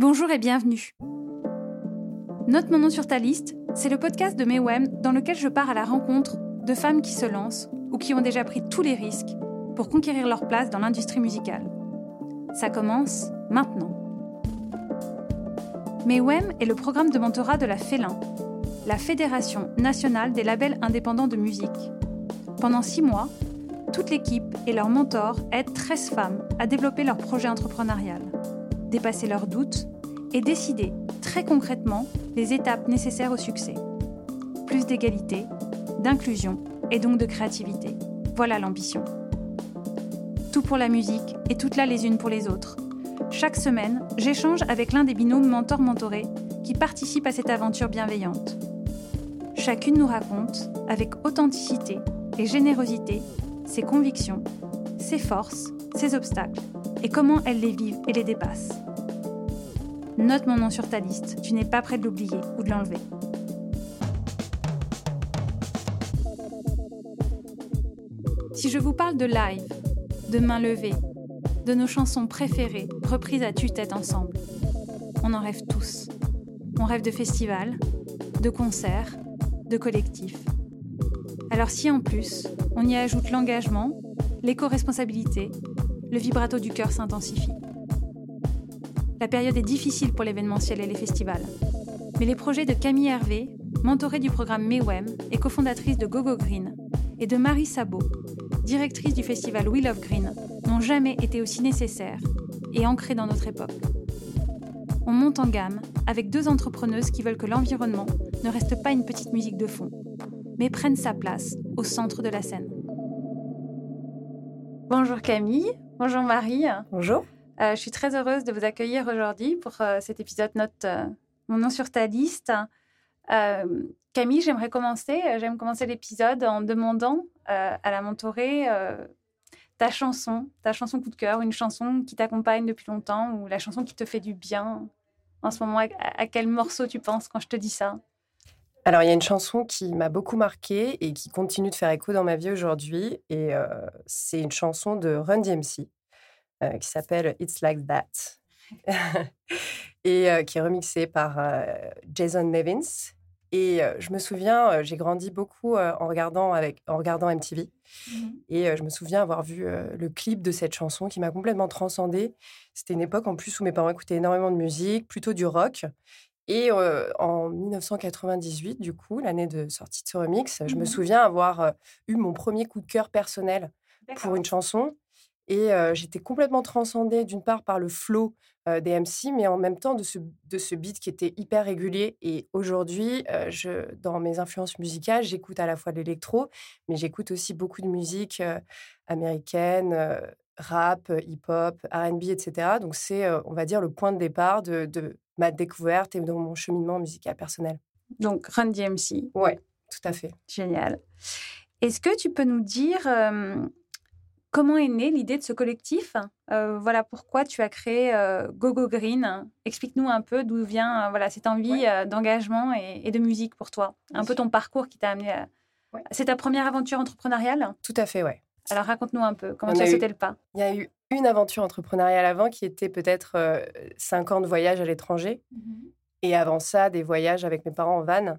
Bonjour et bienvenue. Note mon nom sur ta liste, c'est le podcast de Mewem dans lequel je pars à la rencontre de femmes qui se lancent ou qui ont déjà pris tous les risques pour conquérir leur place dans l'industrie musicale. Ça commence maintenant. Mewem est le programme de mentorat de la FELIN, la Fédération nationale des labels indépendants de musique. Pendant six mois, toute l'équipe et leurs mentors aident 13 femmes à développer leur projet entrepreneurial, dépasser leurs doutes et décider très concrètement les étapes nécessaires au succès. Plus d'égalité, d'inclusion et donc de créativité. Voilà l'ambition. Tout pour la musique et toutes là les unes pour les autres. Chaque semaine, j'échange avec l'un des binômes mentors-mentorés qui participent à cette aventure bienveillante. Chacune nous raconte, avec authenticité et générosité, ses convictions, ses forces, ses obstacles et comment elles les vivent et les dépassent. Note mon nom sur ta liste, tu n'es pas prêt de l'oublier ou de l'enlever. Si je vous parle de live, de main levée, de nos chansons préférées reprises à tue-tête ensemble, on en rêve tous. On rêve de festivals, de concerts, de collectifs. Alors si en plus, on y ajoute l'engagement, l'éco-responsabilité, le vibrato du cœur s'intensifie. La période est difficile pour l'événementiel et les festivals. Mais les projets de Camille Hervé, mentorée du programme MEWEM et cofondatrice de GoGo Green, et de Marie Sabot, directrice du festival We Love Green, n'ont jamais été aussi nécessaires et ancrés dans notre époque. On monte en gamme avec deux entrepreneuses qui veulent que l'environnement ne reste pas une petite musique de fond, mais prenne sa place au centre de la scène. Bonjour Camille, bonjour Marie. Bonjour. Euh, je suis très heureuse de vous accueillir aujourd'hui pour euh, cet épisode Note euh, mon nom sur ta liste. Camille, j'aimerais commencer, j'aime commencer l'épisode en demandant à la mentorée ta chanson, ta chanson coup de cœur, une chanson qui t'accompagne depuis longtemps ou la chanson qui te fait du bien en ce moment. À, quel morceau tu penses quand je te dis ça? Alors, il y a une chanson qui m'a beaucoup marquée et qui continue de faire écho dans ma vie aujourd'hui. Et c'est une chanson de Run DMC qui s'appelle It's Like That et qui est remixée par Jason Nevins. Et je me souviens, j'ai grandi beaucoup en, regardant avec, en regardant MTV. Mmh et je me souviens avoir vu le clip de cette chanson qui m'a complètement transcendée. C'était une époque en plus où mes parents écoutaient énormément de musique, plutôt du rock. Et en 1998, du coup, l'année de sortie de ce remix, je me mmh souviens avoir eu mon premier coup de cœur personnel pour une chanson. Et j'étais complètement transcendée, d'une part, par le flow des MC, mais en même temps de ce, de ce beat qui était hyper régulier. Et aujourd'hui, je, dans mes influences musicales, j'écoute à la fois de l'électro, mais j'écoute aussi beaucoup de musique américaine, rap, hip-hop, RB, etc. Donc c'est, on va dire, le point de départ de, de, ma découverte et de mon cheminement musical personnel. Donc Run DMC. Ouais, tout à fait. Génial. Est-ce que tu peux nous dire Comment est née l'idée de ce collectif? Euh, Voilà pourquoi tu as créé euh, GoGo Green. Explique-nous un peu d'où vient euh, voilà cette envie d'engagement et, de musique pour toi. Un peu ton parcours qui t'a amené. À... C'est ta première aventure entrepreneuriale? Tout à fait, ouais. Alors raconte-nous un peu comment tu as sauté le pas? Il y a eu une aventure entrepreneuriale avant qui était peut-être cinq ans de voyage à l'étranger. Mmh et avant ça, des voyages avec mes parents en van.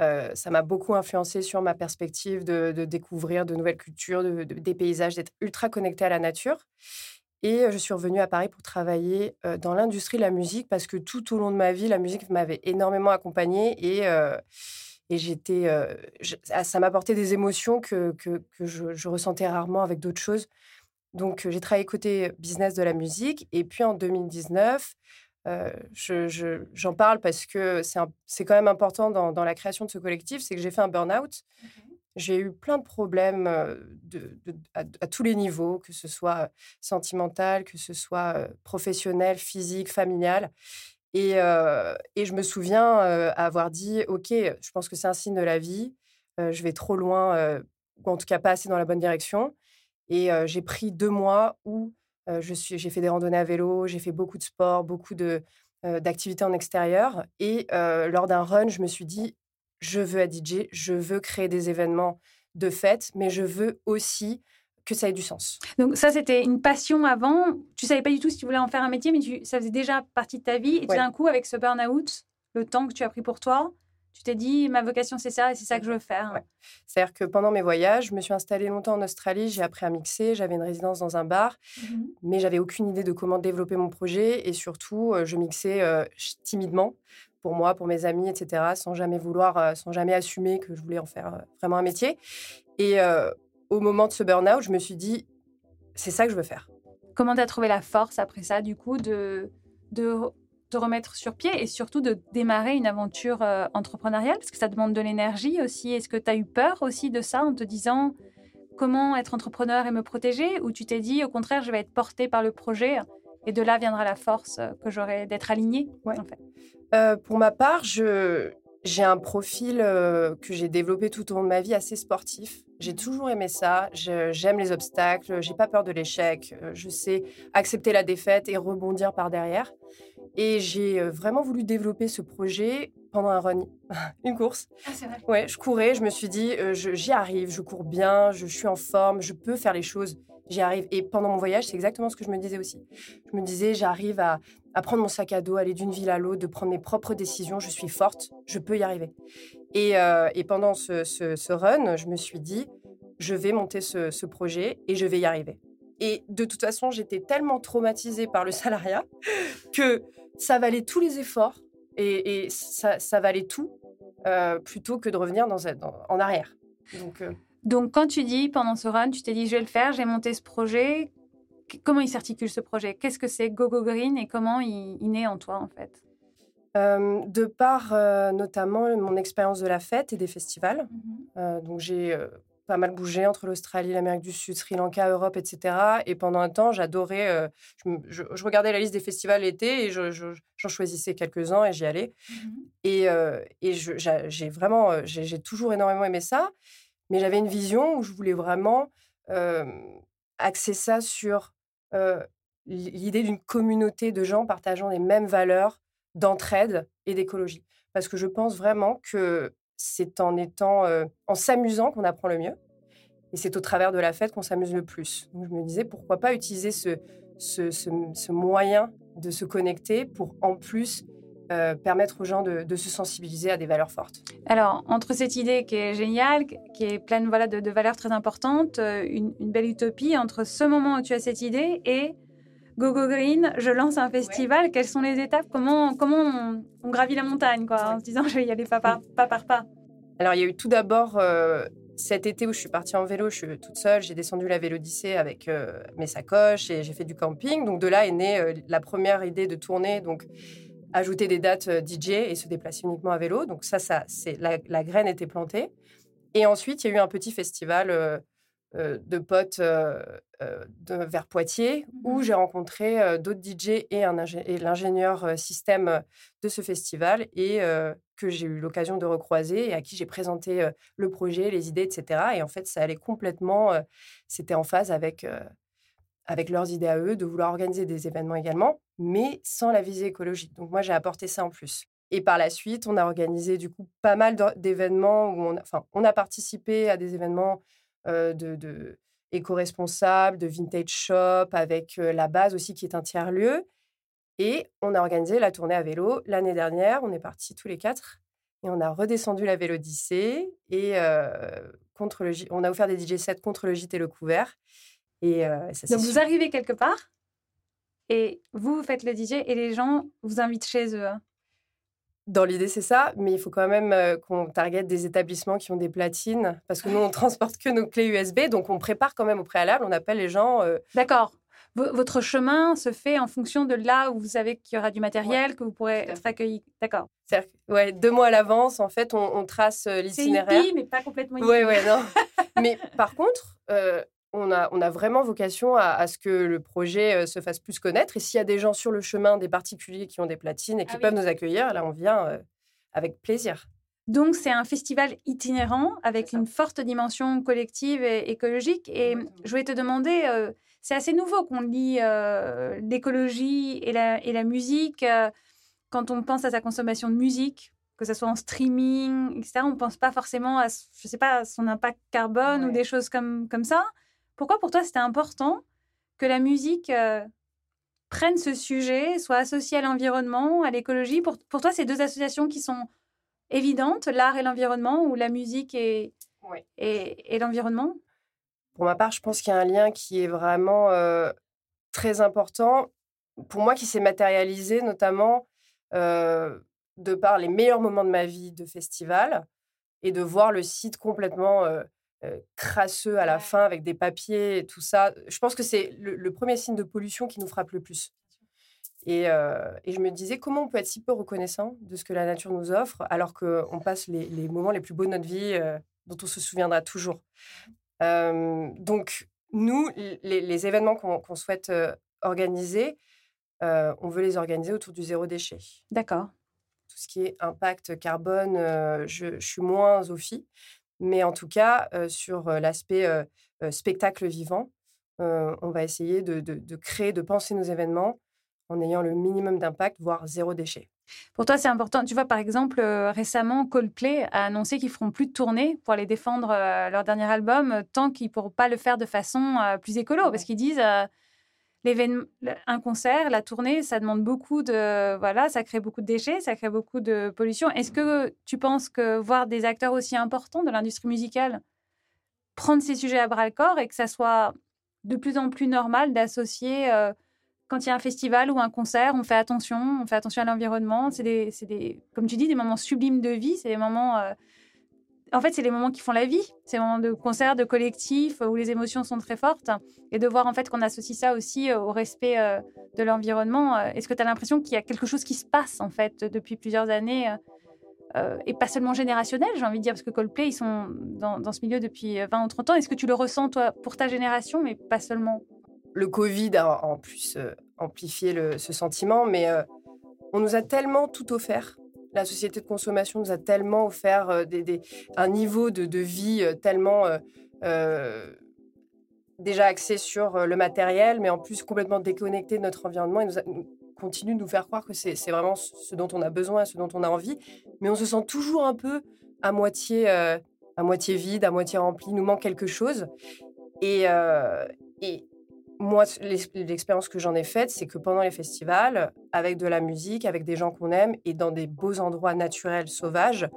Euh, ça m'a beaucoup influencé sur ma perspective de, découvrir de nouvelles cultures, de, des paysages, d'être ultra connecté à la nature. Et euh, je suis revenue à Paris pour travailler euh, dans l'industrie de la musique parce que tout au long de ma vie, la musique m'avait énormément accompagnée et, et j'étais, ça m'apportait des émotions que, que, je, je, ressentais rarement avec d'autres choses. Donc, j'ai travaillé côté business de la musique. Et puis, en 2019, j'en parle parce que c'est quand même important dans, la création de ce collectif, c'est que j'ai fait un burn-out. J'ai eu plein de problèmes de, à, tous les niveaux, que ce soit sentimental, que ce soit professionnel, physique, familial. Et, je me souviens avoir dit, OK, je pense que c'est un signe de la vie, je vais trop loin, ou en tout cas pas assez dans la bonne direction. Et j'ai pris deux mois où j'ai fait des randonnées à vélo, j'ai fait beaucoup de sport, beaucoup d'activités en extérieur. Et lors d'un run, je me suis dit, je veux être DJ, je veux créer des événements de fête, mais je veux aussi que ça ait du sens. Donc ça, c'était une passion avant. Tu savais pas du tout si tu voulais en faire un métier, mais tu, ça faisait déjà partie de ta vie. Et tout d'un coup, avec ce burn-out, le temps que tu as pris pour toi, tu t'es dit, ma vocation, c'est ça et c'est ça que je veux faire. C'est-à-dire que pendant mes voyages, je me suis installée longtemps en Australie, j'ai appris à mixer, j'avais une résidence dans un bar, mmh mais j'avais aucune idée de comment développer mon projet et surtout, euh, je mixais euh, timidement pour moi, pour mes amis, etc., sans jamais vouloir, euh, sans jamais assumer que je voulais en faire vraiment un métier. Et au moment de ce burn-out, je me suis dit, c'est ça que je veux faire. Comment tu as trouvé la force après ça, du coup, de, de te remettre sur pied et surtout de démarrer une aventure euh, entrepreneuriale? Parce que ça demande de l'énergie aussi. Est-ce que tu as eu peur aussi de ça en te disant comment être entrepreneur et me protéger? Ou tu t'es dit, au contraire, je vais être porté par le projet et de là viendra la force euh, que j'aurai d'être aligné en fait? Euh, pour ma part, je, j'ai un profil que j'ai développé tout au long de ma vie assez sportif. J'ai toujours aimé ça. j'aime les obstacles. J'ai pas peur de l'échec. Je sais accepter la défaite et rebondir par derrière. Et j'ai vraiment voulu développer ce projet pendant un run, une course. Ah, c'est vrai. Ouais, je courais, je me suis dit, j'y arrive, je cours bien, je, suis en forme, je peux faire les choses, j'y arrive. Et pendant mon voyage, c'est exactement ce que je me disais aussi. Je me disais, j'arrive à, à, prendre mon sac à dos, aller d'une ville à l'autre, de prendre mes propres décisions, je suis forte, je peux y arriver. Et, et pendant ce, ce, run, je me suis dit, je vais monter ce, ce projet et je vais y arriver. Et de toute façon, j'étais tellement traumatisée par le salariat que ça valait tous les efforts et, ça, valait tout euh, plutôt que de revenir dans, en arrière. Donc, euh, Donc, quand tu dis pendant ce run, tu t'es dit je vais le faire, j'ai monté ce projet. Comment il s'articule ce projet? Qu'est-ce que c'est GoGo Green et comment il, naît en toi en fait? Euh, de par notamment mon expérience de la fête et des festivals. Mmh donc j'ai pas mal bougé entre l'Australie, l'Amérique du Sud, Sri Lanka, Europe, etc. Et pendant un temps, j'adorais. Euh, je, regardais la liste des festivals l'été et j'en choisissais quelques-uns et j'y allais. Mmh et, euh, et j'ai vraiment, euh, j'ai toujours énormément aimé ça. Mais j'avais une vision où je voulais vraiment axer ça sur l'idée d'une communauté de gens partageant les mêmes valeurs d'entraide et d'écologie. Parce que je pense vraiment que c'est en étant, en s'amusant qu'on apprend le mieux. Et c'est au travers de la fête qu'on s'amuse le plus. Donc je me disais, pourquoi pas utiliser ce, ce, moyen de se connecter pour en plus permettre aux gens de, se sensibiliser à des valeurs fortes. Alors, entre cette idée qui est géniale, qui est pleine voilà, de, valeurs très importantes, une, belle utopie, entre ce moment où tu as cette idée et Go Go Green, je lance un festival. Quelles sont les étapes? Comment, comment on, gravit la montagne quoi, en se disant je vais y aller pas par pas. Par pas? Alors, il y a eu tout d'abord euh, cet été où je suis partie en vélo, je suis toute seule, j'ai descendu la Vélodyssée avec euh, mes sacoches et j'ai fait du camping. Donc, de là est née euh, la première idée de tournée. Donc, ajouter des dates DJ et se déplacer uniquement à vélo. Donc, ça, ça c'est la, la graine était plantée. Et ensuite, il y a eu un petit festival euh, de potes euh, euh, de, vers Poitiers, où mmh j'ai rencontré d'autres DJ et, et l'ingénieur système de ce festival, et que j'ai eu l'occasion de recroiser, et à qui j'ai présenté le projet, les idées, etc. Et en fait, ça allait complètement, c'était en phase avec, avec leurs idées à eux, de vouloir organiser des événements également, mais sans la visée écologique. Donc moi, j'ai apporté ça en plus. Et par la suite, on a organisé du coup pas mal d'événements où on enfin, on a participé à des événements de, de éco-responsable, de vintage shop, avec la base aussi qui est un tiers-lieu. Et on a organisé la tournée à vélo l'année dernière. On est partis tous les quatre et on a redescendu la Vélodyssée et contre le on a offert des DJ sets contre le gîte et le couvert. Et ça, Donc vous arrivez quelque part et vous, vous faites le DJ et les gens vous invitent chez eux. Hein. Dans l'idée, c'est ça, mais il faut quand même euh, qu'on target des établissements qui ont des platines, parce que nous, on transporte que nos clés USB, donc on prépare quand même au préalable, on appelle les gens. Euh, D'accord. votre chemin se fait en fonction de là où vous savez qu'il y aura du matériel, que vous pourrez être accueilli. D'accord. Ouais, deux mois à l'avance, en fait, on, trace euh, l'itinéraire. C'est mais pas complètement hippie. Oui, oui, non. mais par contre, on a, vraiment vocation à, ce que le projet euh, se fasse plus connaître. Et s'il y a des gens sur le chemin, des particuliers qui ont des platines et qui ah peuvent nous accueillir, là, on vient euh, avec plaisir. Donc, c'est un festival itinérant avec une forte dimension collective et écologique. Et je voulais te demander, euh, c'est assez nouveau qu'on lit l'écologie et la, et la musique quand on pense à sa consommation de musique, que ce soit en streaming, etc. On ne pense pas forcément à, je sais pas, son impact carbone ou des choses comme, comme ça. Pourquoi pour toi c'était important que la musique euh, prenne ce sujet, soit associée à l'environnement, à l'écologie? Pour, pour toi, c'est deux associations qui sont évidentes, l'art et l'environnement, ou la musique et, et, l'environnement? Pour ma part, je pense qu'il y a un lien qui est vraiment euh, très important. Pour moi, qui s'est matérialisé notamment euh, de par les meilleurs moments de ma vie de festival et de voir le site complètement crasseux à la fin avec des papiers et tout ça. Je pense que c'est le, premier signe de pollution qui nous frappe le plus. Et, et, je me disais comment on peut être si peu reconnaissant de ce que la nature nous offre alors qu'on passe les, moments les plus beaux de notre vie dont on se souviendra toujours? donc, nous, les, événements qu'on souhaite organiser, on veut les organiser autour du zéro déchet. D'accord. Tout ce qui est impact carbone, je, je, suis moins Sophie. Mais en tout cas, sur l'aspect spectacle vivant, on va essayer de, créer, de penser nos événements en ayant le minimum d'impact, voire zéro déchet. Pour toi, c'est important. Tu vois, par exemple, récemment, Coldplay a annoncé qu'ils feront plus de tournées pour aller défendre leur dernier album tant qu'ils ne pourront pas le faire de façon plus écolo, parce qu'ils disent un concert, la tournée, ça demande beaucoup de, voilà, ça crée beaucoup de déchets, ça crée beaucoup de pollution. Est-ce que tu penses que voir des acteurs aussi importants de l'industrie musicale prendre ces sujets à bras le corps et que ça soit de plus en plus normal d'associer euh, quand il y a un festival ou un concert, on fait attention, on fait attention à l'environnement. C'est des, des, comme tu dis, des moments sublimes de vie. C'est des moments euh, en fait, c'est les moments qui font la vie. Les moments de concert, de collectif, où les émotions sont très fortes. Et de voir en fait qu'on associe ça aussi euh, au respect euh, de l'environnement. Euh, est-ce que tu as l'impression qu'il y a quelque chose qui se passe en fait depuis plusieurs années et pas seulement générationnel, j'ai envie de dire, parce que Coldplay, ils sont dans, ce milieu depuis 20 ou 30 ans. Est-ce que tu le ressens, toi, pour ta génération, mais pas seulement? Le Covid a en plus amplifié ce sentiment, mais on nous a tellement tout offert la société de consommation nous a tellement offert euh, un niveau de, vie euh, tellement euh, déjà axé sur le matériel, mais en plus complètement déconnecté de notre environnement. Il nous, continue de nous faire croire que c'est vraiment ce dont on a besoin, ce dont on a envie, mais on se sent toujours un peu à moitié, à moitié vide, à moitié rempli. Nous manque quelque chose. Et, et moi, l'expérience que j'en ai faite, c'est que pendant les festivals, avec de la musique, avec des gens qu'on aime et dans des beaux endroits naturels, sauvages,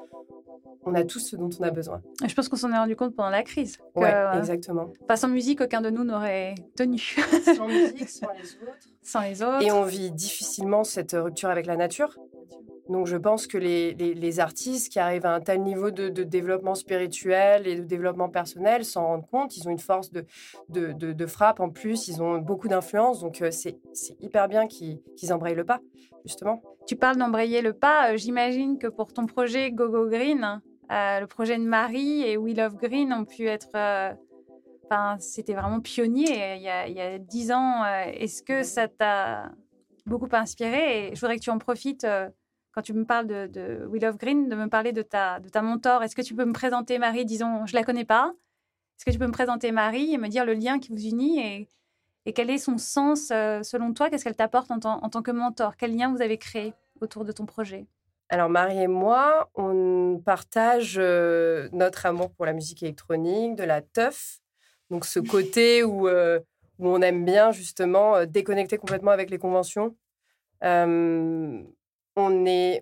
on a tout ce dont on a besoin. Je pense qu'on s'en est rendu compte pendant la crise. Oui, exactement. Pas sans musique, aucun de nous n'aurait tenu. sans musique, sans les autres. Sans les autres. Et on vit difficilement cette rupture avec la nature. Donc je pense que les, les, artistes qui arrivent à un tel niveau de, développement spirituel et de développement personnel s'en rendent compte. Ils ont une force de, de, de frappe en plus, ils ont beaucoup d'influence. Donc euh, c'est hyper bien qu'ils embrayent le pas, justement. Tu parles d'embrayer le pas. Euh, j'imagine que pour ton projet GoGo Green, euh, le projet de Marie et We Love Green ont pu être... Enfin, c'était vraiment pionnier il y a dix ans. Est-ce que ça t'a beaucoup inspiré? Et je voudrais que tu en profites quand tu me parles de, de We Love Green, de me parler de ta, de ta mentor. Est-ce que tu peux me présenter Marie Disons, je la connais pas. Est-ce que tu peux me présenter Marie et me dire le lien qui vous unit et, et quel est son sens euh, selon toi? Qu'est-ce qu'elle t'apporte en, en, tant que mentor? Quel lien vous avez créé autour de ton projet? Alors Marie et moi, on partage euh, notre amour pour la musique électronique, de la teuf, donc ce côté où, euh, où on aime bien justement déconnecter complètement avec les conventions. On est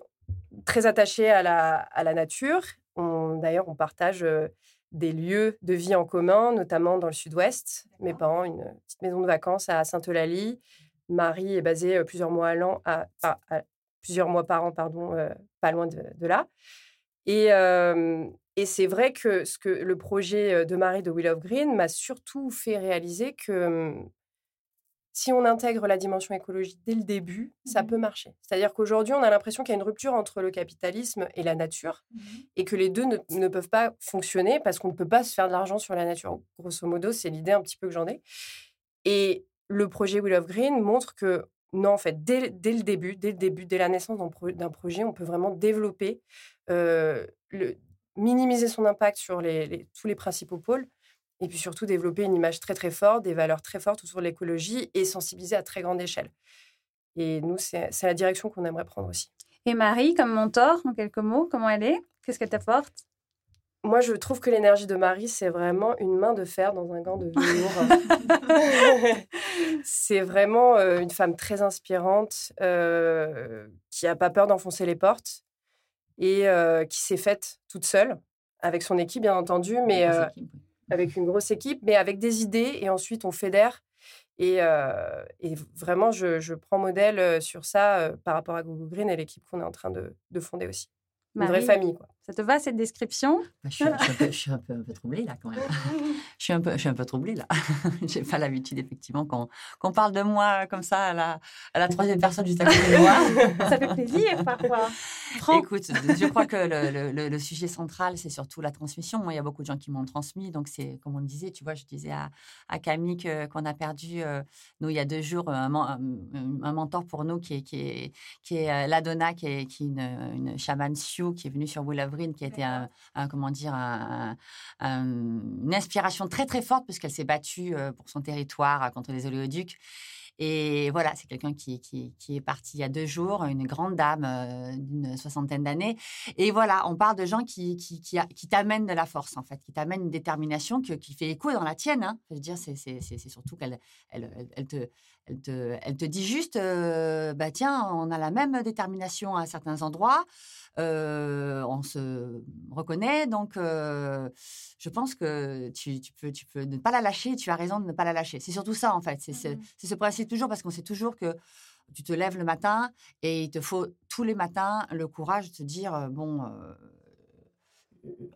très attaché à la, à la nature. D'ailleurs, on partage des lieux de vie en commun, notamment dans le sud-ouest. Mes parents, une petite maison de vacances à Sainte-Eulalie. Marie est basée plusieurs mois, à, plusieurs mois par an, pardon, pas loin de, là. Et, et c'est vrai que, ce que le projet de Marie de Will of Green m'a surtout fait réaliser que si on intègre la dimension écologique dès le début, ça mmh peut marcher. C'est-à-dire qu'aujourd'hui, on a l'impression qu'il y a une rupture entre le capitalisme et la nature mmh et que les deux ne, peuvent pas fonctionner parce qu'on ne peut pas se faire de l'argent sur la nature. Grosso modo, c'est l'idée un petit peu que j'en ai. Et le projet Will of Green montre que non, en fait, dès, le début, dès le début, dès la naissance d'un projet, on peut vraiment développer, euh, le, minimiser son impact sur tous les principaux pôles et puis surtout développer une image très très forte, des valeurs très fortes autour de l'écologie et sensibiliser à très grande échelle. Et nous, c'est la direction qu'on aimerait prendre aussi. Et Marie, comme mentor, en quelques mots, comment elle est? Qu'est-ce qu'elle t'apporte? Moi, je trouve que l'énergie de Marie, c'est vraiment une main de fer dans un gant de velours. c'est vraiment euh, une femme très inspirante euh, qui n'a pas peur d'enfoncer les portes et euh, qui s'est faite toute seule, avec son équipe, bien entendu, mais avec une grosse équipe, mais avec des idées. Et ensuite, on fédère. Et, et vraiment, je, je, prends modèle sur ça par rapport à Google Green et l'équipe qu'on est en train de, de fonder aussi. Une vraie famille, quoi. Ça te va cette description? Bah, je, suis, un peu, un peu, troublée là quand même. je, suis un peu, je suis un peu troublée là. J'ai pas l'habitude effectivement qu'on parle de moi comme ça à la, à la troisième personne juste à côté de moi. ça fait plaisir parfois. Écoute, je crois que le, le, le sujet central c'est surtout la transmission. Moi, il y a beaucoup de gens qui m'ont transmis, donc c'est comme on disait, tu vois, je disais à, à Camille qu'on a perdu euh, nous il y a deux jours un, un, mentor pour nous qui est qui est qui est euh, Ladonna, qui est, qui est une, une chamane Sioux qui est venue sur Will qui a été un, comment dire, une inspiration très très forte parce qu'elle s'est battue euh, pour son territoire contre les oléoducs. Et voilà, c'est quelqu'un qui, qui, est parti il y a deux jours, une grande dame euh, d'une soixantaine d'années. Et voilà, on parle de gens qui, qui, qui t'amènent de la force, en fait, qui t'amènent une détermination qui fait écho dans la tienne. Hein. Je veux dire, c'est surtout qu'elle elle, elle, te, elle, te, elle te dit juste, euh, bah tiens, on a la même détermination à certains endroits. Euh, on se reconnaît. Donc, euh, je pense que tu, peux, tu peux ne pas la lâcher. Tu as raison de ne pas la lâcher. C'est surtout ça, en fait. C'est ce, mmh ce principe toujours parce qu'on sait toujours que tu te lèves le matin et il te faut tous les matins le courage de te dire bon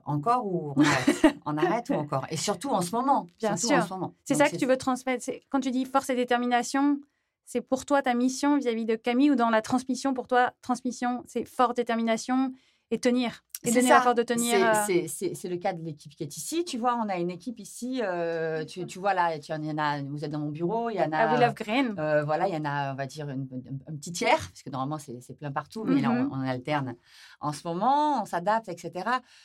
encore ou on arrête, on arrête ou encore? Et surtout en ce moment bien sûr. c'est ça que tu veux transmettre quand tu dis force et détermination c'est pour toi ta mission vis-à-vis de Camille ou dans la transmission pour toi transmission c'est forte détermination et tenir? Et donner la force de tenir. Euh c'est le cas de l'équipe qui est ici. Tu vois, on a une équipe ici. Euh, tu, tu, vois là, tu, y en a, vous êtes dans mon bureau. Il y en a. We Love Green. Euh, voilà, il y en a, on va dire, un petit tiers, parce que normalement c'est plein partout, mais là on, mm-hmm. alterne. En ce moment, on s'adapte, etc.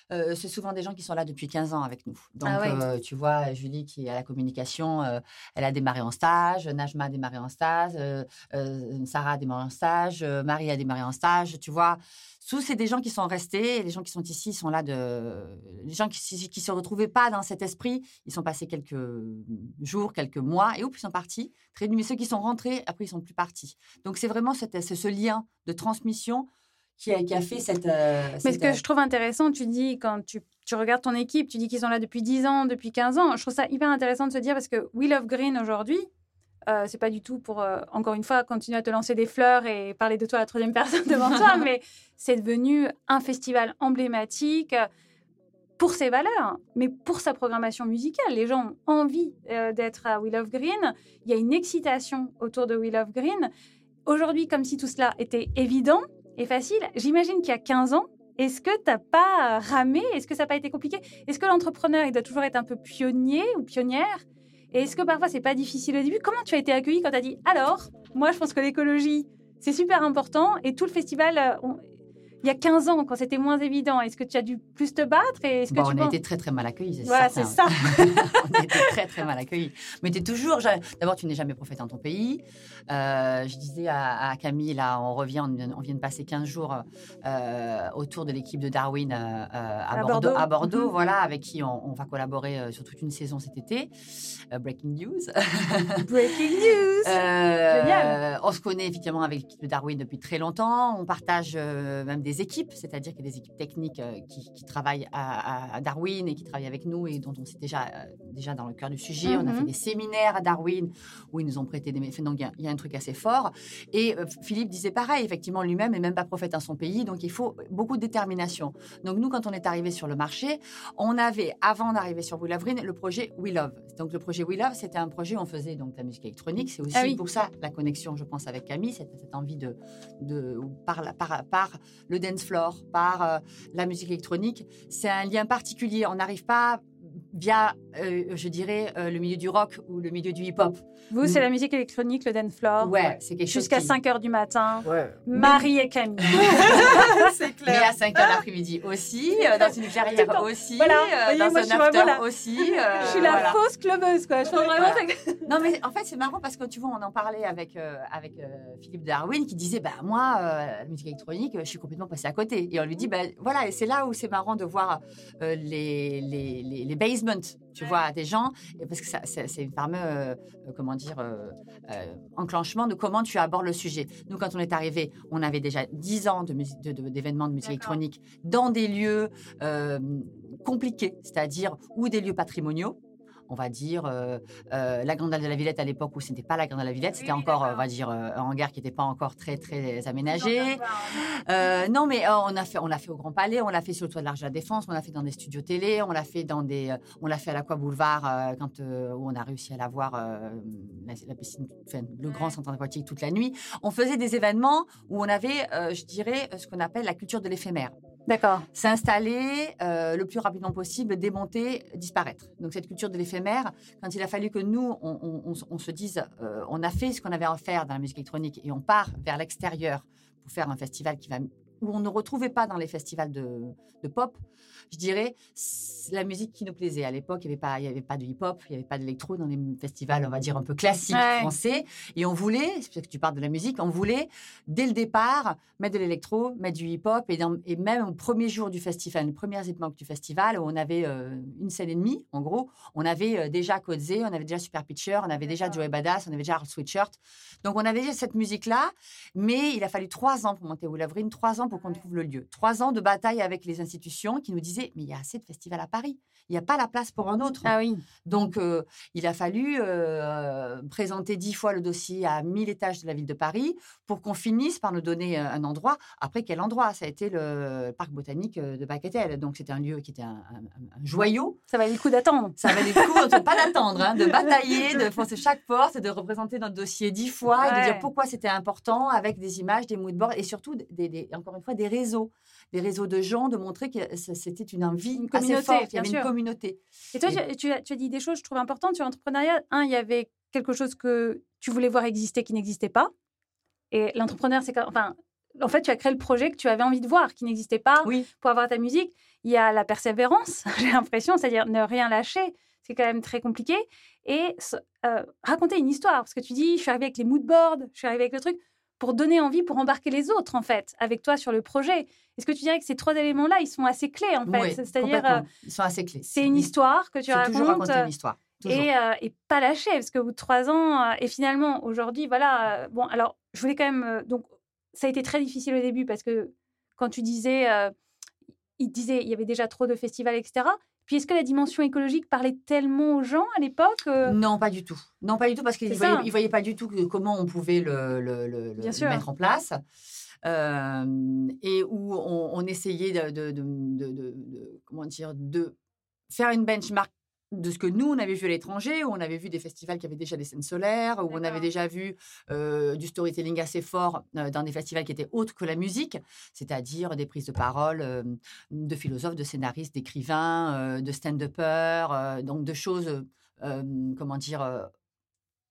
c'est souvent des gens qui sont là depuis 15 ans avec nous. Donc, ah tu vois, Julie qui est à la communication, elle a démarré en stage. Najma a démarré en stage. Sarah a démarré en stage. Marie a démarré en stage. Tu vois. Tous, c'est des gens qui sont restés, les gens qui sont ici sont là de. Les gens qui ne se retrouvaient pas dans cet esprit, ils sont passés quelques jours, quelques mois, et hop, ils sont partis. Très Mais ceux qui sont rentrés, après, ils sont plus partis. Donc, c'est vraiment cette, ce lien de transmission qui a, qui a fait cette. Euh, Mais ce que je trouve intéressant, tu dis, quand tu, tu regardes ton équipe, tu dis qu'ils sont là depuis 10 ans, depuis 15 ans. Je trouve ça hyper intéressant de se dire, parce que We Love Green aujourd'hui, euh, c'est pas du tout pour, euh, encore une fois, continuer à te lancer des fleurs et parler de toi à la troisième personne devant toi, mais c'est devenu un festival emblématique pour ses valeurs, mais pour sa programmation musicale. Les gens ont envie euh, d'être à We Love Green. Il y a une excitation autour de We Love Green. Aujourd'hui, comme si tout cela était évident et facile, j'imagine qu'il y a 15 ans, est-ce que tu n'as pas ramé? Est-ce que ça n'a pas été compliqué? Est-ce que l'entrepreneur, il doit toujours être un peu pionnier ou pionnière? Et est-ce que parfois c'est pas difficile au début? Comment tu as été accueilli quand tu as dit alors, moi je pense que l'écologie c'est super important et tout le festival, euh, il y a 15 ans, quand c'était moins évident, est-ce que tu as dû plus te battre et est-ce que On a été très très mal accueillis, c'est voilà, c'est ça. on a été très très mal accueillis. Mais tu es toujours. D'abord, tu n'es jamais prophète dans ton pays. Euh, je disais à, Camille, là, on revient, on, vient de passer 15 jours euh, autour de l'équipe de Darwin euh, à, Bordeaux, à Bordeaux mhm. voilà, avec qui on, va collaborer sur toute une saison cet été. breaking news. breaking news. Génial. On se connaît effectivement avec l'équipe de Darwin depuis très longtemps. On partage même des équipes, c'est-à-dire qu'il y a des équipes techniques euh, qui, travaillent à, Darwin et qui travaillent avec nous et dont on s'est déjà, euh, déjà dans le cœur du sujet. On a fait mhm. des séminaires à Darwin où ils nous ont prêté des... Donc il y, a un truc assez fort. Et euh, Philippe disait pareil, effectivement, lui-même n'est même pas prophète dans son pays, donc il faut beaucoup de détermination. Donc nous, quand on est arrivé sur le marché, on avait, avant d'arriver sur Green, le projet We Love. Donc le projet We Love, c'était un projet où on faisait donc la musique électronique. C'est aussi ah pour ça la connexion, je pense, avec Camille, cette, cette envie de, de par, par, par le dance floor, par euh, la musique électronique. C'est un lien particulier. On n'arrive pas via, euh, je dirais, euh, le milieu du rock ou le milieu du hip-hop. Vous, c'est la musique électronique, le dance floor. Ouais, c'est quelque chose. Jusqu'à qui- 5 h du matin. Ouais. Marie et Camille. c'est Mais à 5 heures l'après-midi aussi, euh, dans une clairière aussi, Voilà, euh, voyez, dans moi, un je suis after aussi. euh, Je suis la voilà. fausse clubeuse, quoi. Je vraiment. Non, mais en fait, c'est marrant parce que tu vois, on en parlait avec, euh, avec euh, Philippe Darwin qui disait bah, Moi, euh, la musique électronique, je suis complètement passé à côté. Et on lui dit bah, Voilà, et c'est là où c'est marrant de voir euh, les, les, les, les tu vois, des gens, et parce que c'est une fameux, euh, euh, comment dire, euh, euh, enclenchement de comment tu abordes le sujet. Nous, quand on est arrivé, on avait déjà 10 ans de musique- de- de- d'événements de, musique électronique dans des lieux compliqués, c'est-à-dire ou des lieux patrimoniaux. On va dire euh, euh, la de la Villette à l'époque où ce n'était pas la Grande Halle de la Villette, c'était Oui, encore, euh, on va dire, euh, un hangar qui n'était pas encore très très aménagé. Euh, non, mais euh, on a fait, on l'a fait au Grand Palais, on l'a fait sur le toit de l'Arche de la Défense, on l'a fait dans des studios télé, on l'a fait dans des, on l'a fait à l'Aqua Boulevard quand où on a réussi à l'avoir la, la piscine, enfin, le grand centre aquatique toute la nuit. On faisait des événements où on avait, je dirais, ce qu'on appelle la culture de l'éphémère D'accord. s'installer euh, le plus rapidement possible, démonter, disparaître. Donc cette culture de l'éphémère, quand il a fallu que nous, on, se- dise, euh, on a fait ce qu'on avait à faire dans la musique électronique et on part vers l'extérieur pour faire un festival qui va où on ne retrouvait pas dans les festivals de pop, je dirais, la musique qui nous plaisait. À l'époque, il n'y avait, pas- il y avait pas de hip-hop, il n'y avait pas d'électro dans les festivals, on va dire, un peu classiques Ouais. français. Et on voulait, c'est parce que tu parles de la musique, on voulait, dès le départ, mettre de l'électro, mettre du hip-hop. Et, même au premier jour du festival, les premières époques du festival, où on avait euh, une scène et demie, en gros, on avait euh, déjà Kodze, on avait déjà Super Pitcher, on avait déjà Joey Badass, on avait déjà Earl Sweatshirt. Donc on avait déjà cette musique-là, mais il a fallu trois ans pour monter au Lavrine, trois ans pour qu'on trouve le lieu. Trois ans de bataille avec les institutions qui nous disaient, mais il y a assez de festivals à Paris, il n'y a pas la place pour un autre. Ah oui. Donc, euh, il a fallu euh, présenter dix fois le dossier à 1000 étages de la ville de Paris pour qu'on finisse par nous donner euh, un endroit. Après, quel endroit? Ça a été le parc botanique de Baquetel. Donc, c'était un lieu qui était un, un- un joyau. Ça valait le coup d'attendre. Ça valait le coup, de pas d'attendre, hein, de batailler, de foncer chaque porte, de représenter notre dossier dix fois et de dire pourquoi c'était important avec des images, des moodboards et surtout, des, des- encore une fois, des réseaux. Des réseaux de gens, de montrer que c'était une envie Une assez communauté, forte. Il y avait sûr. une communauté. Et toi, Et- tu, as- tu dit des choses, je trouve importantes sur l'entrepreneuriat. Un, il y avait quelque chose que tu voulais voir exister qui n'existait pas. Et l'entrepreneur, c'est quand, enfin, en fait, tu as créé le projet que tu avais envie de voir, qui n'existait pas Oui. pour avoir ta musique. Il y a la persévérance, j'ai l'impression, c'est-à-dire ne rien lâcher. C'est quand même très compliqué. Et euh, raconter une histoire, parce que tu dis, je suis arrivée avec les moodboards, je suis arrivée avec le truc, pour donner envie, pour embarquer les autres, en fait, avec toi sur le projet. Est-ce que tu dirais que ces trois éléments-là, ils sont assez clés, en fait? Oui, C'est-à-dire, euh, Ils sont assez clés. c'est une histoire que tu racontes. toujours raconter une histoire. Et, euh, et pas lâcher, parce qu'au bout de trois ans, euh, et finalement, aujourd'hui, voilà. euh, bon, alors, je voulais quand même. donc, ça a été très difficile au début, parce que quand tu disais. il disait il y avait déjà trop de festivals, etc. Puis, est-ce que la dimension écologique parlait tellement aux gens à l'époque euh, Non, pas du tout. Non, pas du tout, parce qu'ils ne voyaient, pas du tout comment on pouvait le, mettre en place. Euh, et où on, on essayait de, de- de- de- de- de- comment dire, de faire une benchmark de ce que nous, on avait vu à l'étranger, où on avait vu des festivals qui avaient déjà des scènes solaires, où on avait déjà vu euh, du storytelling assez fort euh, dans des festivals qui étaient autres que la musique, c'est-à-dire des prises de parole euh, de philosophes, de scénaristes, d'écrivains, de stand-uppers, donc de choses, comment dire,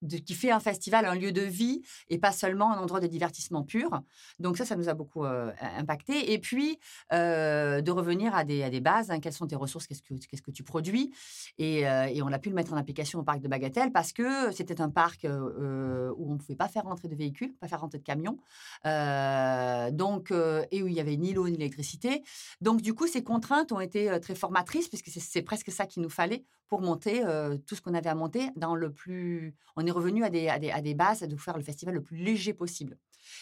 qui fait un festival un lieu de vie et pas seulement un endroit de divertissement pur. Donc ça, ça nous a beaucoup euh, impacté. Et puis, euh, de revenir à des, à des bases. hein, quelles sont tes ressources Qu'est-ce que, qu'est-ce que tu produis? Et, euh, et on a pu le mettre en application au parc de Bagatelle parce que c'était un parc où on ne pouvait pas faire rentrer de véhicules, pas faire rentrer de camions. Donc, et où il n'y avait ni l'eau ni l'électricité. Donc, du coup, ces contraintes ont été très formatrices puisque c'est, presque ça qu'il nous fallait pour monter tout ce qu'on avait à monter dans le plus... revenu à des, à, des, à des bases de faire le festival le plus léger possible.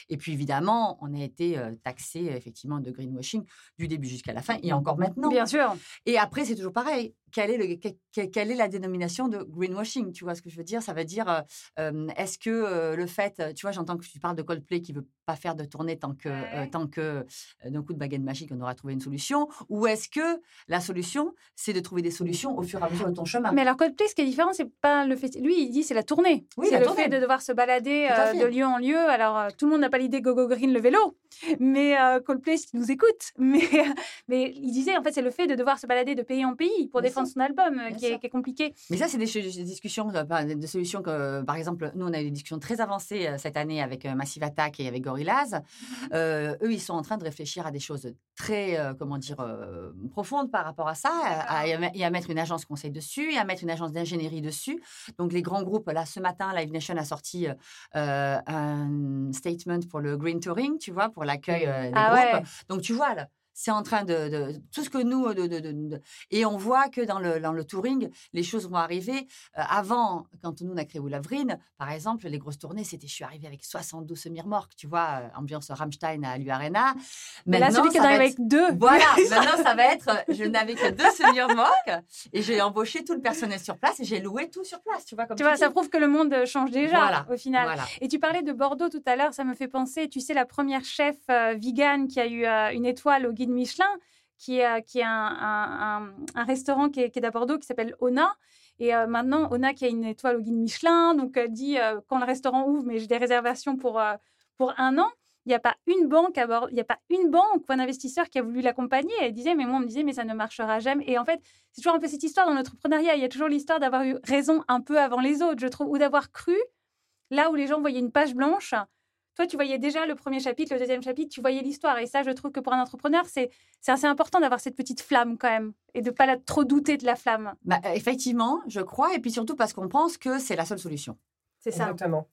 Et puis évidemment, on a été euh, taxé effectivement de greenwashing du début jusqu'à la fin et encore maintenant. Bien sûr. Et après, c'est toujours pareil. Quelle est, le, que- quelle est la dénomination de greenwashing Tu vois ce que je veux dire? Ça veut dire, euh, est-ce que euh, le fait, tu vois, j'entends que tu parles de Coldplay qui veut pas faire de tournée tant que, euh, tant que d'un coup de baguette magique, on aura trouvé une solution? Ou est-ce que la solution, c'est de trouver des solutions au fur et à mesure de ton chemin? Mais alors Coldplay, ce qui est différent, c'est pas le festival. Lui, il dit c'est la tournée. Oui, c'est le tournée. fait de devoir se balader fait. de lieu en lieu. Alors tout le monde n'a pas l'idée Go Go Green le vélo, mais Coldplay, s'il nous écoute, mais mais il disait en fait c'est le fait de devoir se balader de pays en pays pour défendre fin de son album, qui est, qui est, compliqué. Mais ça, c'est des, discussions, des solutions que, par exemple, nous, on a eu des discussions très avancées cette année avec Massive Attack et avec Gorillaz. Mmh eux, ils sont en train de réfléchir à des choses très, comment dire, profondes par rapport à ça, à, et à mettre une agence conseil dessus, et à mettre une agence d'ingénierie dessus. Donc, les grands groupes, là, ce matin, Live Nation a sorti un statement pour le Green Touring, tu vois, pour l'accueil des ah groupes. Donc, tu vois, là, c'est en train de, tout ce que nous de, et on voit que dans le, dans le touring les choses vont arriver. Euh, avant quand nous on a créé Oulavrine par exemple les grosses tournées c'était je suis arrivée avec 72 semi-remorques tu vois euh, ambiance Rammstein à l'U-Arena mais là celui qui arrive avec deux. voilà maintenant ça va être je n'avais que deux semi-remorques et j'ai embauché tout le personnel sur place et j'ai loué tout sur place tu vois comme tu vois ça prouve que le monde change déjà au final. et tu parlais de Bordeaux tout à l'heure ça me fait penser tu sais la première chef euh, vegan qui a eu une étoile au Michelin, qui est, qui est un, un, restaurant qui est, qui à Bordeaux qui s'appelle Ona. Et euh, maintenant, Ona qui a une étoile au guide Michelin, donc elle dit euh, quand le restaurant ouvre, mais j'ai des réservations pour, euh, pour un an. Il n'y a pas une banque à Bordeaux, il n'y a pas une banque ou un investisseur qui a voulu l'accompagner. Elle disait, mais moi, on me disait, mais ça ne marchera jamais. Et en fait, c'est toujours un peu cette histoire dans l'entrepreneuriat. Il y a toujours l'histoire d'avoir eu raison un peu avant les autres, je trouve, ou d'avoir cru là où les gens voyaient une page blanche toi, tu voyais déjà le premier chapitre, le deuxième chapitre, tu voyais l'histoire. Et ça, je trouve que pour un entrepreneur, c'est assez important d'avoir cette petite flamme quand même et de ne pas trop douter de la flamme. Bah, effectivement, je crois. Et puis surtout parce qu'on pense que c'est la seule solution. C'est ça. Exactement.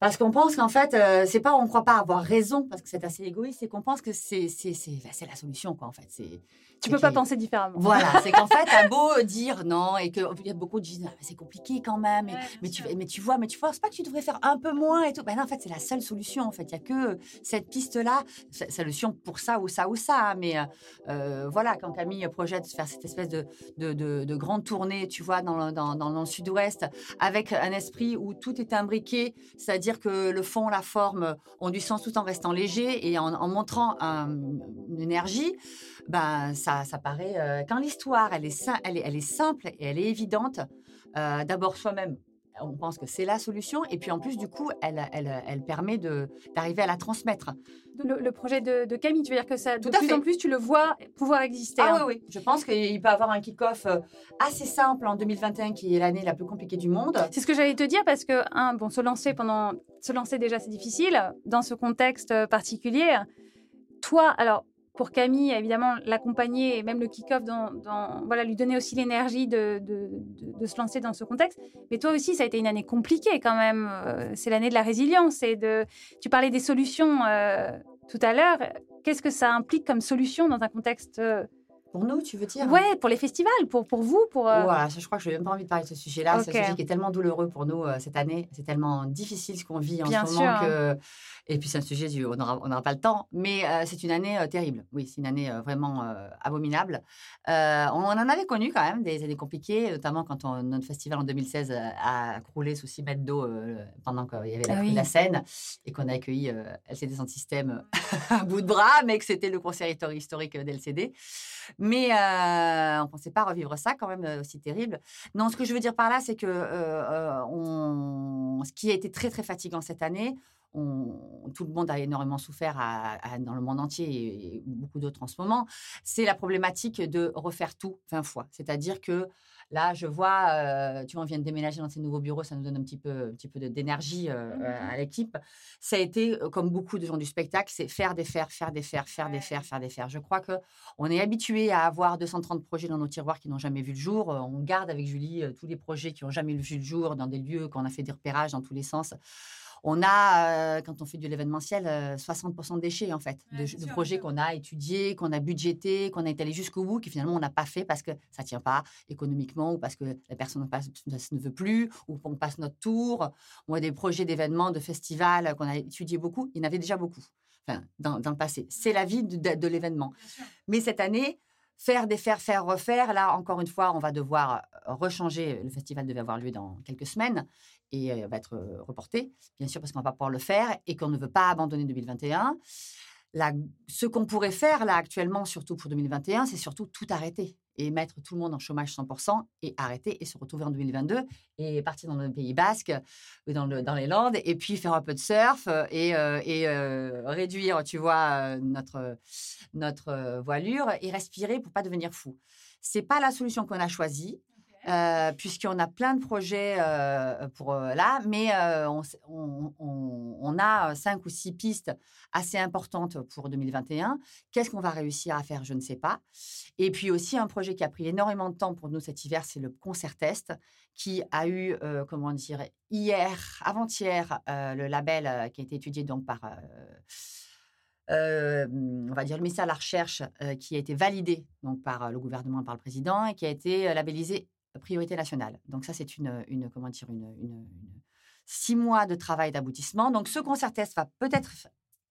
Parce qu'on pense qu'en fait, euh, c'est pas on ne croit pas avoir raison parce que c'est assez égoïste, c'est qu'on pense que c'est c'est bah, la solution quoi en fait. C'est tu peux pas penser différemment. Voilà, c'est qu'en fait, t'as beau dire non et que y a beaucoup qui disent ah, c'est compliqué quand même, mais, tu mais tu vois, mais tu penses pas que tu devrais faire un peu moins et tout. Ben non, en fait, c'est la seule solution en fait. Il y a que cette piste là, solution pour ça ou ça ou ça. Hein, mais euh, euh, voilà, quand Camille projette de faire cette espèce de de, de, grande tournée, tu vois, dans, dans, dans le sud-ouest, avec un esprit où tout est imbriqué, c'est-à-dire que le fond, la forme ont du sens tout en restant léger et en, montrant une énergie, ben, ça, ça paraît. Euh, quand l'histoire, elle est, elle, est, elle est simple et elle est évidente, euh, d'abord soi-même, on pense que c'est la solution. Et puis en plus, du coup, elle, elle, elle permet d'arriver à la transmettre. Le, projet de, Camille, tu veux dire que ça, de plus en plus, tu le vois pouvoir exister. Ah hein. oui, oui. Je pense qu'il peut avoir un kick-off euh, assez simple en 2021, qui est l'année la plus compliquée du monde. C'est ce que j'allais te dire parce que, bon, se lancer pendant, se lancer déjà, c'est difficile dans ce contexte particulier. Toi, alors, pour Camille, évidemment, l'accompagner et même le kick-off, dans, voilà, lui donner aussi l'énergie de, se lancer dans ce contexte. Mais toi aussi, ça a été une année compliquée quand même. Euh, c'est l'année de la résilience. Et de, tu parlais des solutions euh, tout à l'heure. Qu'est-ce que ça implique comme solution dans un contexte euh, pour nous, tu veux dire Ouais, pour les festivals, pour, pour vous, pour. Voilà, je crois que je n'ai même pas envie de parler de ce sujet-là. C'est un sujet qui est tellement douloureux pour nous cette année. C'est tellement difficile ce qu'on vit en ce moment que et puis c'est un sujet, on n'aura pas le temps, mais c'est une année terrible. Oui, c'est une année vraiment abominable. on en avait connu quand même des années compliquées, notamment quand notre festival en 2016 a croulé sous 6 mètres d'eau pendant qu'il y avait la, ah la Seine et qu'on a accueilli LCD Sans Système à bout de bras, mais que c'était le concert historique d'LCD. Mais on ne pensait pas revivre ça quand même aussi terrible. Non, ce que je veux dire par là, c'est que ce qui a été très très fatigant cette année, tout le monde a énormément souffert dans le monde entier et, beaucoup d'autres en ce moment, c'est la problématique de refaire tout 20 fois. C'est-à-dire que là, je vois, euh, tu vois, on vient de déménager dans ces nouveaux bureaux, ça nous donne un petit peu, un petit peu d'énergie euh, mmh à l'équipe. Ça a été, euh, comme beaucoup de gens du spectacle, c'est faire des fers, faire des fers, faire des fers, faire des fers. Je crois que on est habitué à avoir 230 projets dans nos tiroirs qui n'ont jamais vu le jour. On garde avec Julie tous les projets qui n'ont jamais vu le jour dans des lieux qu'on a fait des repérages dans tous les sens on a, quand on fait de l'événementiel, 60% de déchets, en fait, de, projets qu'on a étudiés, qu'on a budgétés, qu'on a étalés jusqu'au bout, qui finalement on n'a pas fait parce que ça ne tient pas économiquement ou parce que la personne ne veut plus ou qu'on passe notre tour. On a des projets d'événements, de festivals qu'on a étudiés beaucoup. Il y en avait déjà beaucoup enfin, dans, le passé. C'est la vie de, l'événement. Mais cette année, faire, défaire, faire, refaire. Là, encore une fois, on va devoir rechanger. Le festival devait avoir lieu dans quelques semaines et va être reporté, bien sûr, parce qu'on ne va pas pouvoir le faire et qu'on ne veut pas abandonner 2021. Là, ce qu'on pourrait faire là actuellement, surtout pour 2021, c'est surtout tout arrêter et mettre tout le monde en chômage 100% et arrêter et se retrouver en 2022 et partir dans le Pays Basque ou dans, dans les Landes et puis faire un peu de surf et, et réduire, tu vois, notre, notre voilure et respirer pour pas devenir fou. C'est pas la solution qu'on a choisie. Euh, puisqu'on a plein de projets euh, pour euh, là, mais on, a cinq ou six pistes assez importantes pour 2021. Qu'est-ce qu'on va réussir à faire? Je ne sais pas. Et puis aussi un projet qui a pris énormément de temps pour nous cet hiver, c'est le concert test, qui a eu, comment dire, hier, avant-hier, le label qui a été étudié donc par on va dire le ministère de la Recherche, qui a été validé donc par le gouvernement, par le président, et qui a été labellisé priorité nationale. Donc ça, c'est une, une, comment dire, une, une, six mois de travail d'aboutissement. Donc ce concert test va peut-être,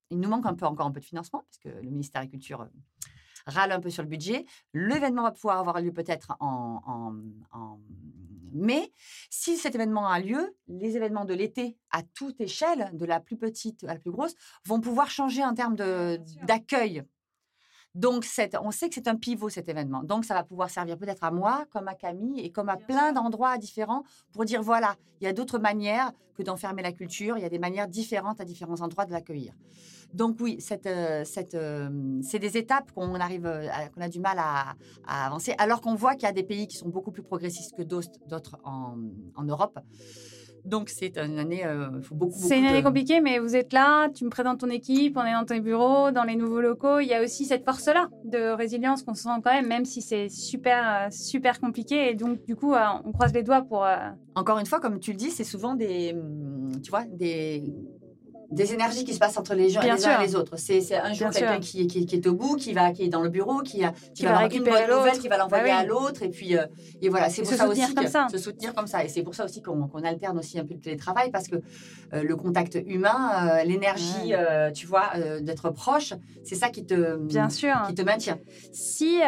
il nous manque un peu encore un peu de financement parce que le ministère de la Culture râle un peu sur le budget. L'événement va pouvoir avoir lieu peut-être en, en, en, mai. Si cet événement a lieu, les événements de l'été à toute échelle, de la plus petite à la plus grosse, vont pouvoir changer en termes d'accueil donc, on sait que c'est un pivot cet événement. Donc, ça va pouvoir servir peut-être à moi, comme à Camille, et comme à plein d'endroits différents pour dire voilà, il y a d'autres manières que d'enfermer la culture. Il y a des manières différentes à différents endroits de l'accueillir. Donc oui, cette, euh, euh, c'est des étapes qu'on arrive, euh, qu'on a du mal à, avancer, alors qu'on voit qu'il y a des pays qui sont beaucoup plus progressistes que d'autres en, en Europe. Donc, c'est une année, euh, faut beaucoup, C'est une année compliquée, mais vous êtes là, tu me présentes ton équipe, on est dans ton bureau, dans les nouveaux locaux. Il y a aussi cette force-là de résilience qu'on sent quand même, même si c'est super, euh, super compliqué. Et donc, du coup, euh, on croise les doigts pour. Encore une fois, comme tu le dis, c'est souvent des, hum, tu vois, des des énergies qui se passent entre les gens et les uns et les autres. C'est un jour quelqu'un qui, qui, qui, est au bout, qui va qui est dans le bureau, qui, a, qui, va, récupérer une nouvelle, qui va l'envoyer bah à l'autre, et puis euh, et voilà, c'est pour ça aussi comme ça. se soutenir comme ça. Et c'est pour ça aussi qu'on alterne aussi un peu le télétravail parce que euh, le contact humain, euh, l'énergie, tu vois, d'être proche, c'est ça qui te Bien sûr. qui te maintient. Si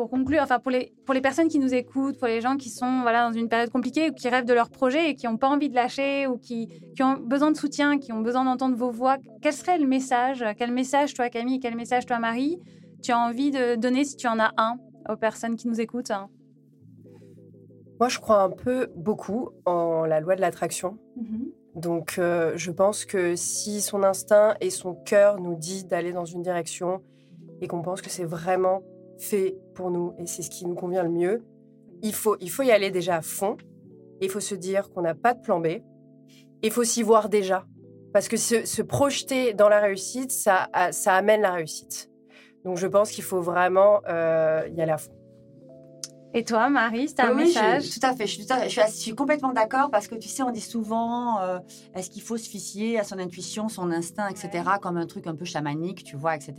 pour conclure, enfin pour les, pour les personnes qui nous écoutent, pour les gens qui sont voilà, dans une période compliquée ou qui rêvent de leur projet et qui n'ont pas envie de lâcher ou qui, qui, ont besoin de soutien, qui ont besoin d'entendre vos voix, quel serait le message Quel message, toi Camille, quel message, toi Marie, tu as envie de donner si tu en as un aux personnes qui nous écoutent? Moi, je crois un peu beaucoup en la loi de l'attraction. Mm-hmm. Donc, euh, je pense que si son instinct et son cœur nous dit d'aller dans une direction et qu'on pense que c'est vraiment fait pour nous et c'est ce qui nous convient le mieux. Il faut, il faut y aller déjà à fond. Il faut se dire qu'on n'a pas de plan B. Il faut s'y voir déjà. Parce que se, projeter dans la réussite, ça, ça amène la réussite. Donc je pense qu'il faut vraiment euh, y aller à fond. Et toi, Marie, c'est un message Tout à fait. Je suis, je suis, complètement d'accord parce que tu sais, on dit souvent euh, est-ce qu'il faut se fier à son intuition, son instinct, etc., comme un truc un peu chamanique, tu vois, etc.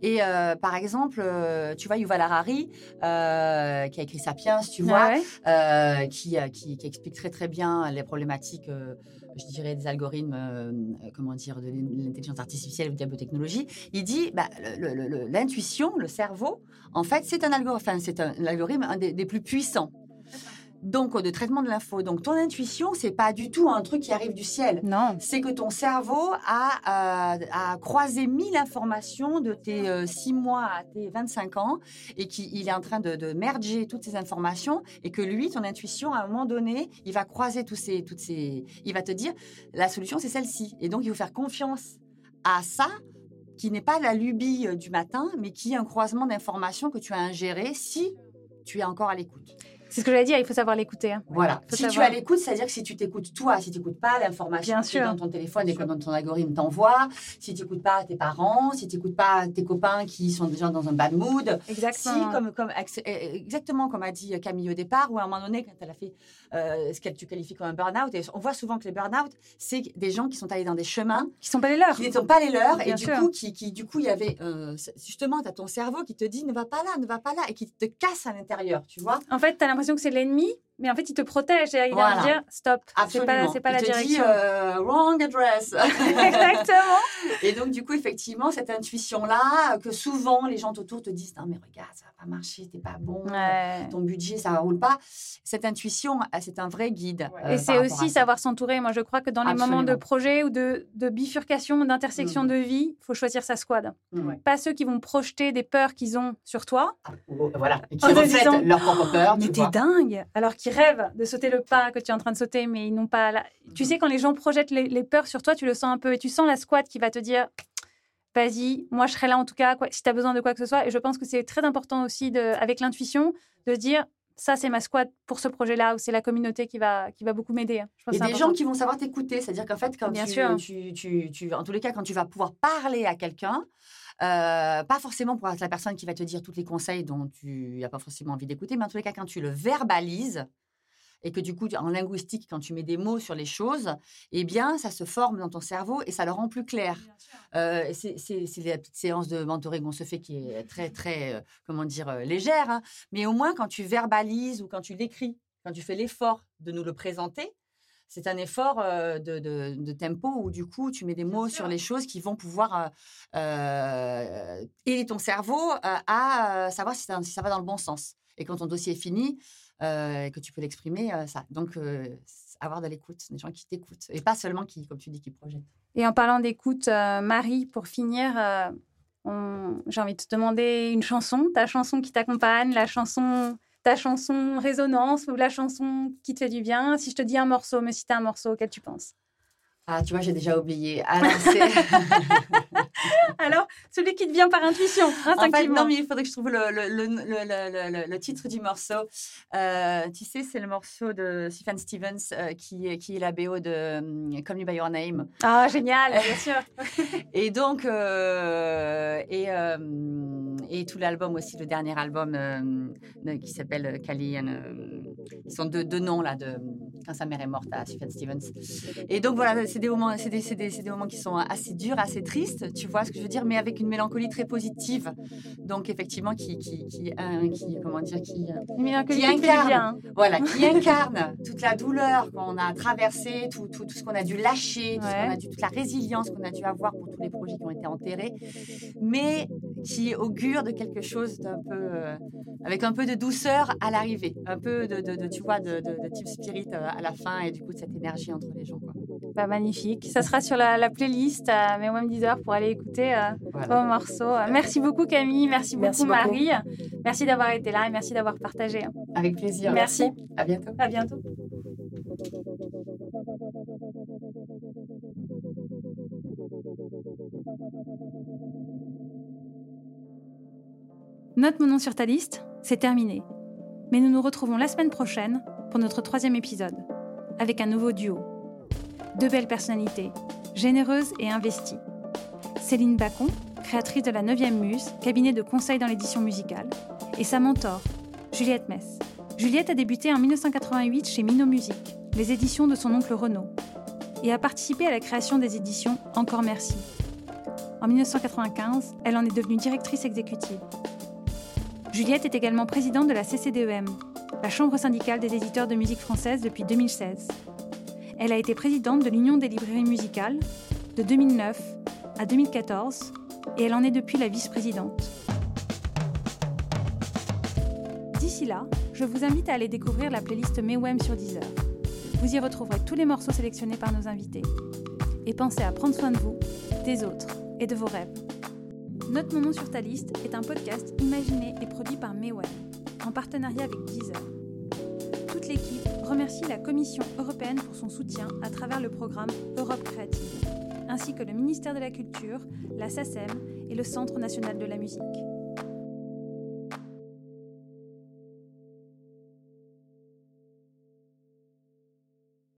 Et euh, par exemple, euh, tu vois, Yuval Harari, qui a écrit Sapiens, tu vois, qui, qui, qui, explique très très bien les problématiques je dirais, des algorithmes, euh, comment dire, de l'intelligence artificielle ou de la biotechnologie, il dit bah, l'intuition, le, cerveau, en fait, c'est un algorithme, des, plus puissants donc de traitement de l'info. Donc ton intuition, c'est pas du tout un truc qui arrive du ciel. Non. C'est que ton cerveau a, euh, croisé mille informations de tes 6 euh, mois à tes 25 ans et qu'il est en train de, merger toutes ces informations et que lui, ton intuition, à un moment donné, il va croiser tous ces, toutes ces, il va te dire la solution c'est celle-ci. Et donc il faut faire confiance à ça qui n'est pas la lubie euh, du matin, mais qui est un croisement d'informations que tu as ingéré si tu es encore à l'écoute. C'est ce que j'allais dire, il faut savoir l'écouter. Hein. Voilà. Si tu as l'écoute, c'est-à-dire que si tu t'écoutes toi, si tu n'écoutes pas l'information qui dans ton téléphone et que dans ton algorithme t'envoie, si tu n'écoutes pas tes parents, si tu n'écoutes pas tes copains qui sont déjà dans un bad mood. Exactement. Si, comme, comme, eh, exactement comme a dit Camille au départ, ou à un moment donné, quand elle a fait euh, ce que tu qualifies comme un burn-out, et on voit souvent que les burn-out, c'est des gens qui sont allés dans des chemins. Qui ne sont pas les leurs. Qui ne sont pas les leurs. et du coup, qui, qui, du coup, il y avait, euh, justement, tu as ton cerveau qui te dit ne va pas là, ne va pas là, et qui te casse à l'intérieur, tu vois. En fait, tu as l'impression que c'est l'ennemi mais en fait, il te protège et il va dire stop, c'est pas, c'est pas il la te direction. Dit, euh, wrong address. Exactement. et donc, du coup, effectivement, cette intuition-là, que souvent les gens autour te disent non, mais regarde, ça va pas marcher, t'es pas bon, ton budget, ça roule pas. Cette intuition, euh, c'est un vrai guide. Euh, et c'est aussi savoir s'entourer. Moi, je crois que dans les moments de projet ou de, de bifurcation, d'intersection mmh. de vie, il faut choisir sa squad. Mmh. Pas ceux qui vont projeter des peurs qu'ils ont sur toi. Ah, voilà. Et qui reflètent leurs propres peurs. Mais t'es dingue. Alors qu'ils rêvent de sauter le pas que tu es en train de sauter, mais ils n'ont pas. La... Tu sais, quand les gens projettent les, peurs sur toi, tu le sens un peu. Et tu sens la squad qui va te dire vas-y, moi je serai là en tout cas, quoi, si tu as besoin de quoi que ce soit. Et je pense que c'est très important aussi, de, avec l'intuition, de dire ça, c'est ma squad pour ce projet-là, ou c'est la communauté qui va, qui va beaucoup m'aider. Hein. Il y a des gens qui vont savoir t'écouter. C'est-à-dire qu'en fait, quand Bien tu, sûr. Tu, tu, tu, en tous les cas, quand tu vas pouvoir parler à quelqu'un, euh, pas forcément pour être la personne qui va te dire tous les conseils dont tu n'as pas forcément envie d'écouter, mais en tous les cas, quand tu le verbalises, et que du coup, en linguistique, quand tu mets des mots sur les choses, eh bien, ça se forme dans ton cerveau et ça le rend plus clair. Euh, c'est la petite séance de mentoring qu'on se fait qui est très, très, euh, comment dire, euh, légère. Hein. Mais au moins, quand tu verbalises ou quand tu l'écris, quand tu fais l'effort de nous le présenter, c'est un effort de, de, tempo où du coup tu mets des mots sur les choses qui vont pouvoir aider ton cerveau à savoir si ça, si ça, va dans le bon sens. Et quand ton dossier est fini, que tu peux l'exprimer, ça. Donc, avoir de l'écoute, des gens qui t'écoutent et pas seulement qui, comme tu dis, qui projettent. Et en parlant d'écoute, Marie, pour finir, j'ai envie de te demander une chanson, ta chanson qui t'accompagne, la chanson, ta chanson résonance ou la chanson qui te fait du bien. Si je te dis un morceau, me citer un morceau, quel tu penses? Ah, tu vois, j'ai déjà oublié. Alors, Alors, celui qui te vient par intuition, instinctivement. non, mais il faudrait que je trouve le, le, le, le titre du morceau. Euh, tu sais, c'est le morceau de Stephen Stevens euh, qui, qui est la BO de um, Call Me By Your Name. Ah, génial, bien sûr. et donc, euh, et, et tout l'album aussi, le dernier album qui s'appelle Cali. ils sont deux, deux noms, là, de quand sa mère est morte à Stephen Stevens. Et donc, voilà, c'est des moments, c'est des, des, des, moments qui sont assez durs, assez tristes, tu vois ce que je veux dire, mais avec une mélancolie très positive. Donc effectivement, qui, qui, qui, qui comment dire, qui, qui incarne, voilà, qui incarne toute la douleur qu'on a traversée, tout, tout, tout ce qu'on a dû lâcher, tout a dû, toute la résilience qu'on a dû avoir pour tous les projets qui ont été enterrés, mais qui augure de quelque chose d'un peu, euh, avec un peu de douceur à l'arrivée, un peu de, de, tu vois, de, de, type spirit euh, à la fin et du coup de cette énergie entre les gens. Quoi. Bah, magnifique. Ça sera sur la, playlist à Mewam Deezer pour aller écouter euh, vos morceaux. Merci beaucoup Camille, merci beaucoup Marie. Merci d'avoir été là et merci d'avoir partagé. Avec plaisir. Merci. À bientôt. À bientôt. Note mon nom sur ta liste, c'est terminé. Mais nous nous retrouvons la semaine prochaine pour notre troisième épisode, avec un nouveau duo. Deux belles personnalités, généreuses et investies. Céline Bacon, créatrice de la 9e Muse, cabinet de conseil dans l'édition musicale, et sa mentor, Juliette Mess. Juliette a débuté en 1988 chez Minot Music, les éditions de son oncle Renaud, et a participé à la création des éditions Encore Merci. En 1995, elle en est devenue directrice exécutive. Juliette est également présidente de la CCDEM, la Chambre syndicale des éditeurs de musique française depuis 2016. Elle a été présidente de l'Union des librairies musicales de 2009 à 2014 et elle en est depuis la vice-présidente. D'ici là, je vous invite à aller découvrir la playlist Mewem sur Deezer. Vous y retrouverez tous les morceaux sélectionnés par nos invités. Et pensez à prendre soin de vous, des autres et de vos rêves. Notre moment sur ta liste est un podcast imaginé et produit par Mewem, en partenariat avec Deezer. Toute l'équipe remercie la Commission européenne pour son soutien à travers le programme Europe Créative, ainsi que le ministère de la Culture, la SACEM et le Centre national de la musique.